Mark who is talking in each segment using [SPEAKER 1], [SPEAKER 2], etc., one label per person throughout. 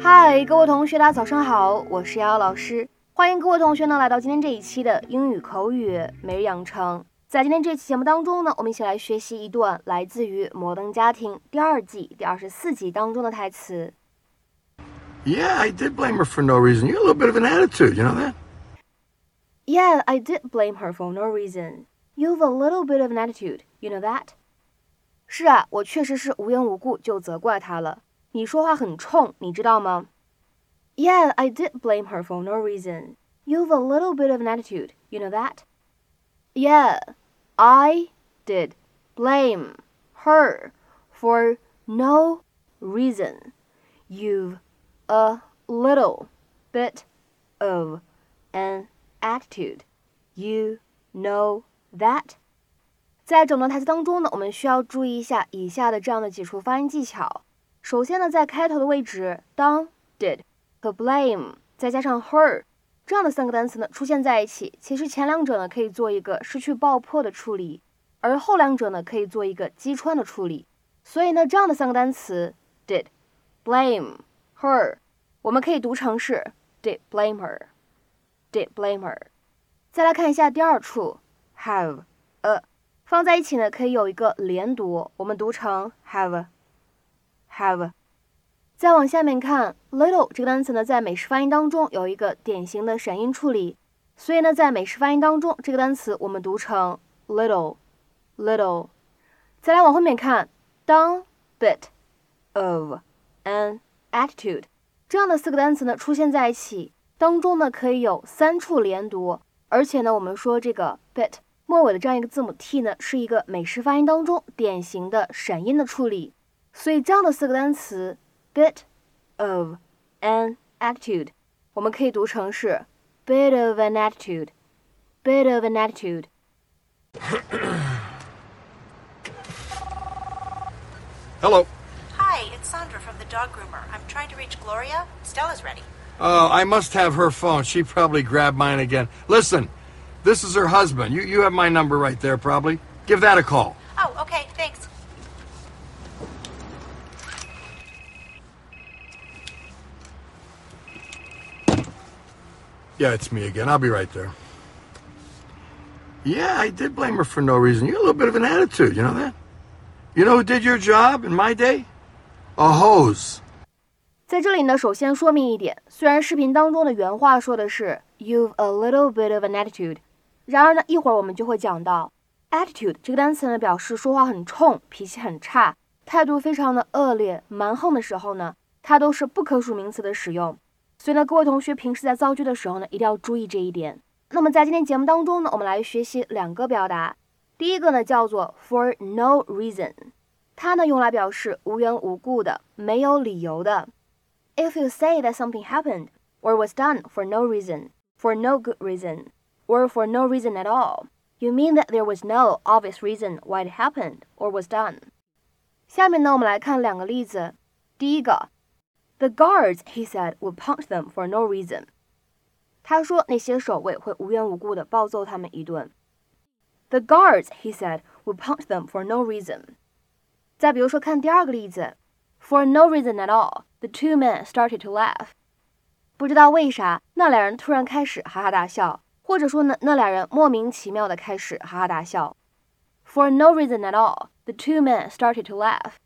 [SPEAKER 1] 嗨，各位同学，大家早上好，我是瑶瑶老师，欢迎各位同学呢来到今天这一期的英语口语每日养成。在今天这期节目当中呢，我们一起来学习一段来自于《摩登家庭》第二季第二十四集当中的台词。
[SPEAKER 2] Yeah, I did blame her for no reason. You have a little bit of an attitude, you know that?
[SPEAKER 1] Yeah, I did blame her for no reason. You've a little bit of an attitude, you know that? 是啊，我确实是无缘无故就责怪她了。你说话很冲，你知道吗？Yeah, I did blame her for no reason. You've a little bit of an attitude, you know that? Yeah, I did blame her for no reason. You've a little bit of an attitude. You know that? 在整段台词当中呢，我们需要注意一下以下的这样的几处发音技巧。首先呢，在开头的位置，当 did 和 blame 再加上 her 这样的三个单词呢出现在一起，其实前两者呢可以做一个失去爆破的处理，而后两者呢可以做一个击穿的处理。所以呢，这样的三个单词 did blame her，我们可以读成是 did blame her，did blame her。再来看一下第二处 have a 放在一起呢可以有一个连读，我们读成 have。have。再往下面看，little 这个单词呢，在美式发音当中有一个典型的闪音处理，所以呢，在美式发音当中，这个单词我们读成 little，little。再来往后面看，当 bit of an attitude 这样的四个单词呢出现在一起，当中呢可以有三处连读，而且呢，我们说这个 bit 末尾的这样一个字母 t 呢，是一个美式发音当中典型的闪音的处理。所以这样的四个单词，bit of an attitude，我们可以读成是 bit of an attitude，bit of an attitude。
[SPEAKER 2] Hello.
[SPEAKER 3] Sandra from the dog groomer. I'm trying to reach Gloria. Stella's ready.
[SPEAKER 2] Oh, I must have her phone. She probably grabbed mine again. Listen, this is her husband. You you have my number right there, probably. Give that a call.
[SPEAKER 3] Oh, okay, thanks.
[SPEAKER 2] Yeah, it's me again. I'll be right there. Yeah, I did blame her for no reason. You have a little bit of an attitude, you know that? You know who did your job in my day? A hose.
[SPEAKER 1] 在这里呢，首先说明一点，虽然视频当中的原话说的是 "You've a little bit of an attitude"，然而呢，一会儿我们就会讲到 "attitude" 这个单词呢，表示说话很冲、脾气很差、态度非常的恶劣、蛮横的时候呢，它都是不可数名词的使用。所以呢，各位同学平时在造句的时候呢，一定要注意这一点。那么在今天节目当中呢，我们来学习两个表达。第一个呢叫做 for no reason，它呢用来表示无缘无故的、没有理由的。If you say that something happened or was done for no reason, for no good reason, or for no reason at all, you mean that there was no obvious reason why it happened or was done。下面呢，我们来看两个例子。第一个。The guards, he said, would punch them for no reason. 他说那些守卫会无缘无故的暴揍他们一顿。The guards, he said, would punch them for no reason. 再比如说，看第二个例子，For no reason at all, the two men started to laugh. 不知道为啥，那俩人突然开始哈哈大笑，或者说呢，那俩人莫名其妙的开始哈哈大笑。For no reason at all, the two men started to laugh.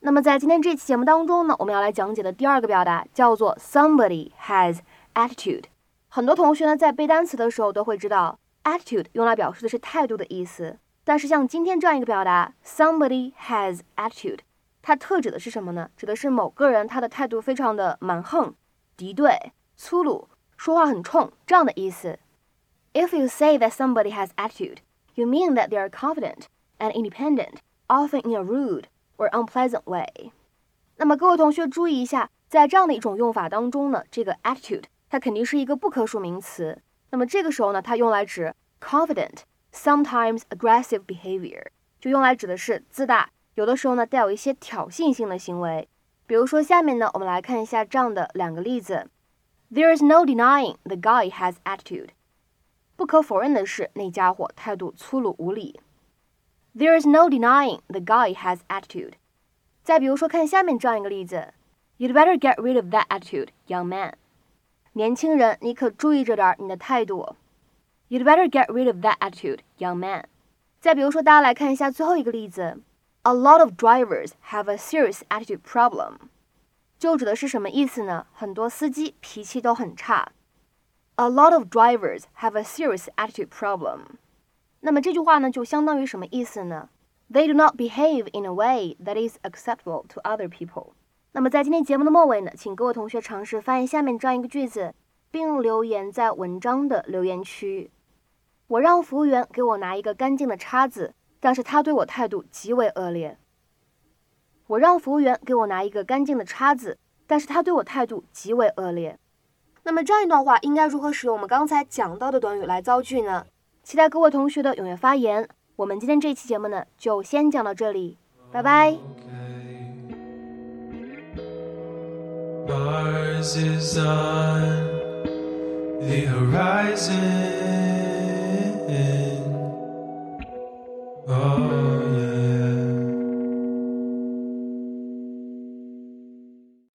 [SPEAKER 1] 那么在今天这期节目当中呢，我们要来讲解的第二个表达叫做 somebody has attitude。很多同学呢在背单词的时候都会知道 attitude 用来表示的是态度的意思，但是像今天这样一个表达 somebody has attitude，它特指的是什么呢？指的是某个人他的态度非常的蛮横、敌对、粗鲁，说话很冲这样的意思。If you say that somebody has attitude, you mean that they are confident and independent, often in a rude or unpleasant way。那么各位同学注意一下，在这样的一种用法当中呢，这个 attitude 它肯定是一个不可数名词。那么这个时候呢，它用来指 confident sometimes aggressive behavior，就用来指的是自大，有的时候呢带有一些挑衅性的行为。比如说，下面呢，我们来看一下这样的两个例子。There is no denying the guy has attitude。不可否认的是，那家伙态度粗鲁无礼。There is no denying the guy has attitude。再比如说，看下面这样一个例子：You'd better get rid of that attitude, young man。年轻人，你可注意着点你的态度。You'd better get rid of that attitude, young man。再比如说，大家来看一下最后一个例子。A lot of drivers have a serious attitude problem，就指的是什么意思呢？很多司机脾气都很差。A lot of drivers have a serious attitude problem。那么这句话呢，就相当于什么意思呢？They do not behave in a way that is acceptable to other people。那么在今天节目的末尾呢，请各位同学尝试翻译下面这样一个句子，并留言在文章的留言区。 我让服务员给我拿一个干净的叉子。但是他对我态度极为恶劣。我让服务员给我拿一个干净的叉子，但是他对我态度极为恶劣。那么这样一段话应该如何使用我们刚才讲到的短语来造句呢？期待各位同学的踊跃发言。我们今天这期节目呢，就先讲到这里，拜拜。Mars